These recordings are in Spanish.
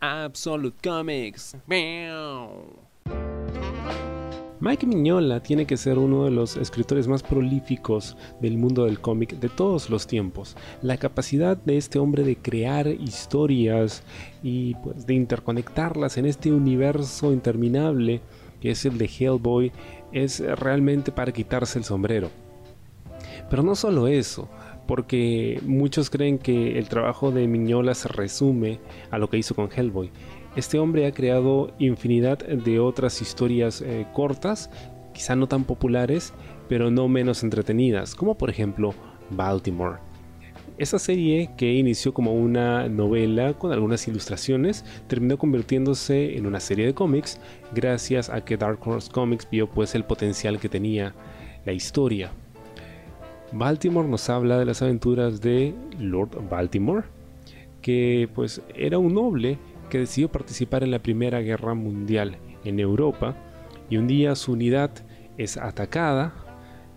Absolute Comics. Mike Mignola tiene que ser uno de los escritores más prolíficos del mundo del cómic de todos los tiempos. La capacidad de este hombre de crear historias y pues, de interconectarlas en este universo interminable que es el de Hellboy es realmente para quitarse el sombrero. Pero no solo eso, porque muchos creen que el trabajo de Miñola se resume a lo que hizo con Hellboy. Este hombre ha creado infinidad de otras historias eh, cortas, quizá no tan populares, pero no menos entretenidas, como por ejemplo Baltimore. Esa serie, que inició como una novela con algunas ilustraciones, terminó convirtiéndose en una serie de cómics gracias a que Dark Horse Comics vio pues el potencial que tenía la historia. Baltimore nos habla de las aventuras de Lord Baltimore, que pues era un noble que decidió participar en la Primera Guerra Mundial en Europa y un día su unidad es atacada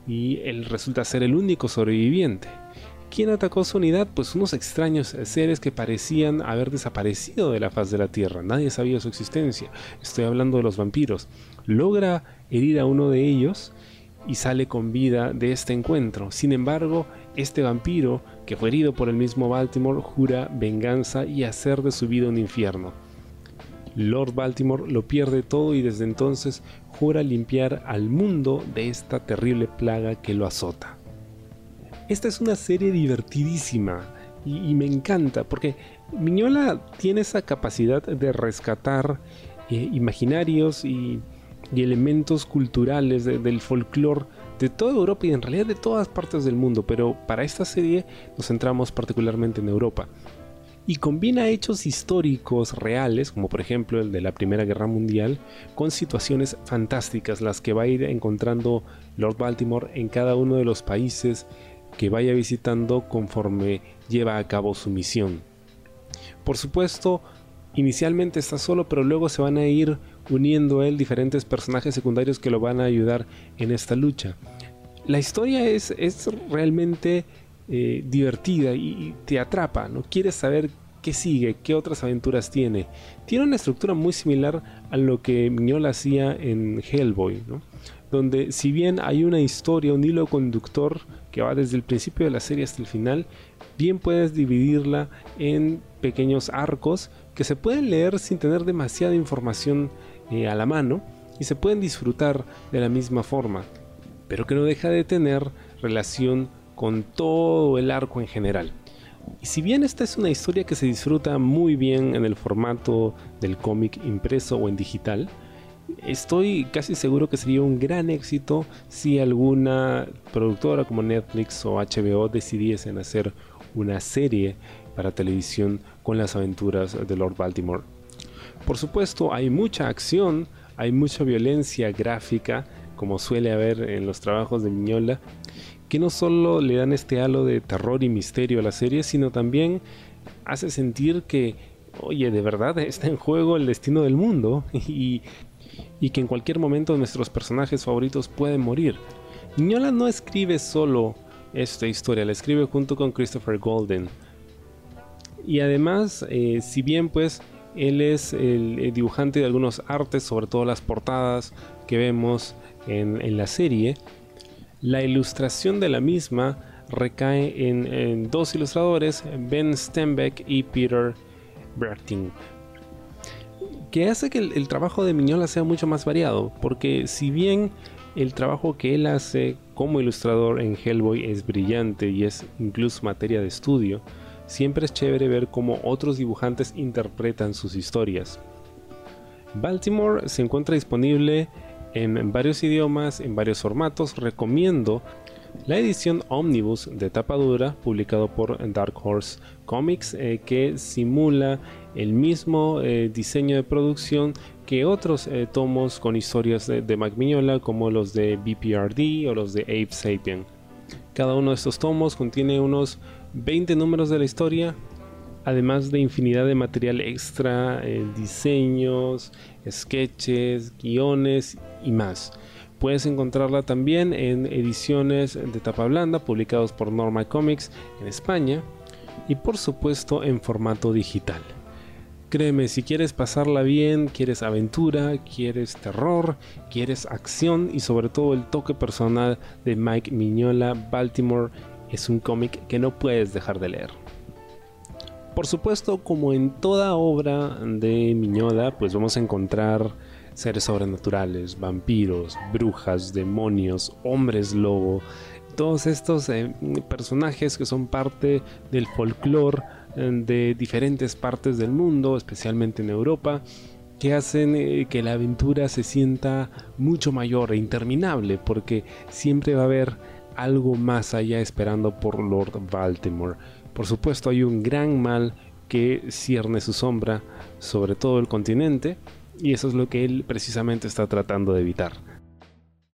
y él resulta ser el único sobreviviente. ¿Quién atacó su unidad? Pues unos extraños seres que parecían haber desaparecido de la faz de la Tierra. Nadie sabía su existencia. Estoy hablando de los vampiros. Logra herir a uno de ellos y sale con vida de este encuentro. Sin embargo, este vampiro, que fue herido por el mismo Baltimore, jura venganza y hacer de su vida un infierno. Lord Baltimore lo pierde todo y desde entonces jura limpiar al mundo de esta terrible plaga que lo azota. Esta es una serie divertidísima y, me encanta porque Miñola tiene esa capacidad de rescatar eh, imaginarios y y elementos culturales del folclore de toda Europa y en realidad de todas partes del mundo, pero para esta serie nos centramos particularmente en Europa. Y combina hechos históricos reales, como por ejemplo el de la Primera Guerra Mundial, con situaciones fantásticas, las que va a ir encontrando Lord Baltimore en cada uno de los países que vaya visitando conforme lleva a cabo su misión. Por supuesto, inicialmente está solo, pero luego se van a ir uniendo a él diferentes personajes secundarios que lo van a ayudar en esta lucha. La historia es, es realmente eh, divertida y te atrapa, ¿no? Quieres saber qué sigue, qué otras aventuras tiene. Tiene una estructura muy similar a lo que Miñola hacía en Hellboy, donde si bien hay una historia, un hilo conductor que va desde el principio de la serie hasta el final, bien puedes dividirla en pequeños arcos que se pueden leer sin tener demasiada información eh, a la mano y se pueden disfrutar de la misma forma, pero que no deja de tener relación con todo el arco en general. Y si bien esta es una historia que se disfruta muy bien en el formato del cómic impreso o en digital, estoy casi seguro que sería un gran éxito si alguna productora como Netflix o HBO decidiesen hacer una serie para televisión con las aventuras de Lord Baltimore. Por supuesto, hay mucha acción, hay mucha violencia gráfica, como suele haber en los trabajos de Miñola, que no solo le dan este halo de terror y misterio a la serie, sino también hace sentir que, oye, de verdad está en juego el destino del mundo y, y que en cualquier momento nuestros personajes favoritos pueden morir. Miñola no escribe solo esta historia, la escribe junto con Christopher Golden. Y además, eh, si bien pues él es el, dibujante de algunos artes, sobre todo las portadas que vemos en, la serie. La ilustración de la misma recae en, dos ilustradores, Ben Stenbeck y Peter Berting, que hace que el, trabajo de Miñola sea mucho más variado, porque si bien el trabajo que él hace como ilustrador en Hellboy es brillante y es incluso materia de estudio, siempre es chévere ver cómo otros dibujantes interpretan sus historias. Baltimore se encuentra disponible en varios idiomas, en varios formatos. Recomiendo la edición Omnibus de tapa dura, publicado por Dark Horse Comics, eh, que simula el mismo eh, diseño de producción que otros eh, tomos con historias de, de Mac como los de BPRD o los de Ape Sapien. Cada uno de estos tomos contiene unos 20 números de la historia, además de infinidad de material extra, eh, diseños, sketches, guiones y más. Puedes encontrarla también en ediciones de tapa blanda publicados por Norma Comics en España y por supuesto en formato digital. Créeme, si quieres pasarla bien, quieres aventura, quieres terror, quieres acción y sobre todo el toque personal de Mike Miñola, Baltimore es un cómic que no puedes dejar de leer. Por supuesto, como en toda obra de Miñola, pues vamos a encontrar seres sobrenaturales, vampiros, brujas, demonios, hombres lobo, todos estos eh, personajes que son parte del folclore eh, de diferentes partes del mundo, especialmente en Europa, que hacen eh, que la aventura se sienta mucho mayor e interminable, porque siempre va a haber algo más allá esperando por Lord Baltimore. Por supuesto hay un gran mal que cierne su sombra sobre todo el continente, y eso es lo que él precisamente está tratando de evitar